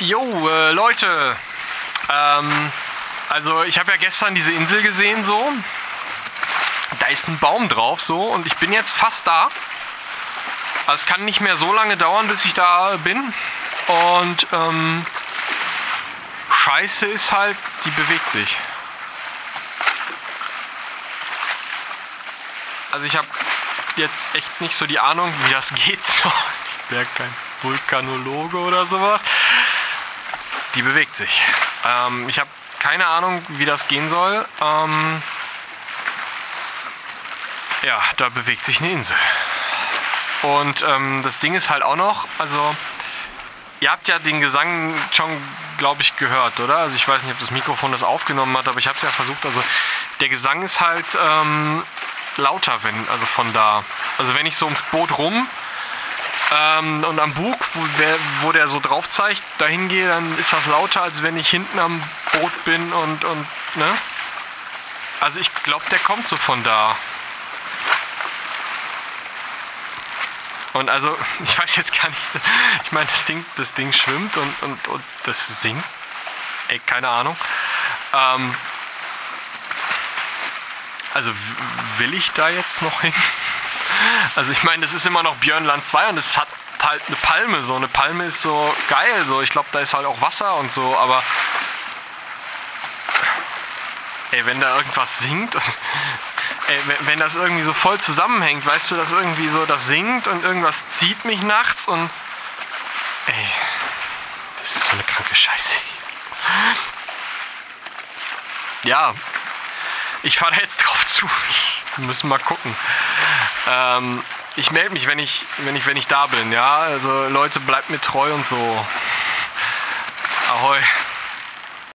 Jo, äh, Leute. Ähm, also ich habe ja gestern diese Insel gesehen so. Da ist ein Baum drauf so und ich bin jetzt fast da. Also es kann nicht mehr so lange dauern, bis ich da bin. Und ähm, Scheiße ist halt, die bewegt sich. Also ich habe jetzt echt nicht so die Ahnung, wie das geht. Ich wäre kein Vulkanologe oder sowas. Die bewegt sich. Ähm, ich habe keine Ahnung, wie das gehen soll. Ähm, ja, da bewegt sich eine Insel. Und ähm, das Ding ist halt auch noch, also ihr habt ja den Gesang schon, glaube ich, gehört, oder? Also ich weiß nicht, ob das Mikrofon das aufgenommen hat, aber ich habe es ja versucht. Also der Gesang ist halt ähm, lauter, wenn, also von da. Also wenn ich so ums Boot rum ähm, und am Bug, wo der, wo der so drauf zeigt, dahin gehe, dann ist das lauter, als wenn ich hinten am Boot bin und, und ne? Also ich glaube, der kommt so von da. Und also, ich weiß jetzt gar nicht, ich meine, das Ding, das Ding schwimmt und, und, und das singt. Ey, keine Ahnung. Ähm, also will ich da jetzt noch hin? Also ich meine, das ist immer noch Björnland 2 und es hat halt eine Palme. So eine Palme ist so geil. So ich glaube, da ist halt auch Wasser und so. Aber ey, wenn da irgendwas singt, ey, wenn das irgendwie so voll zusammenhängt, weißt du, dass irgendwie so das singt und irgendwas zieht mich nachts und ey, das ist so eine kranke Scheiße. Ja, ich fahre jetzt drauf zu. Wir müssen mal gucken. Ähm, ich melde mich, wenn ich, wenn ich, wenn ich da bin. Ja, also Leute, bleibt mir treu und so. Ahoi.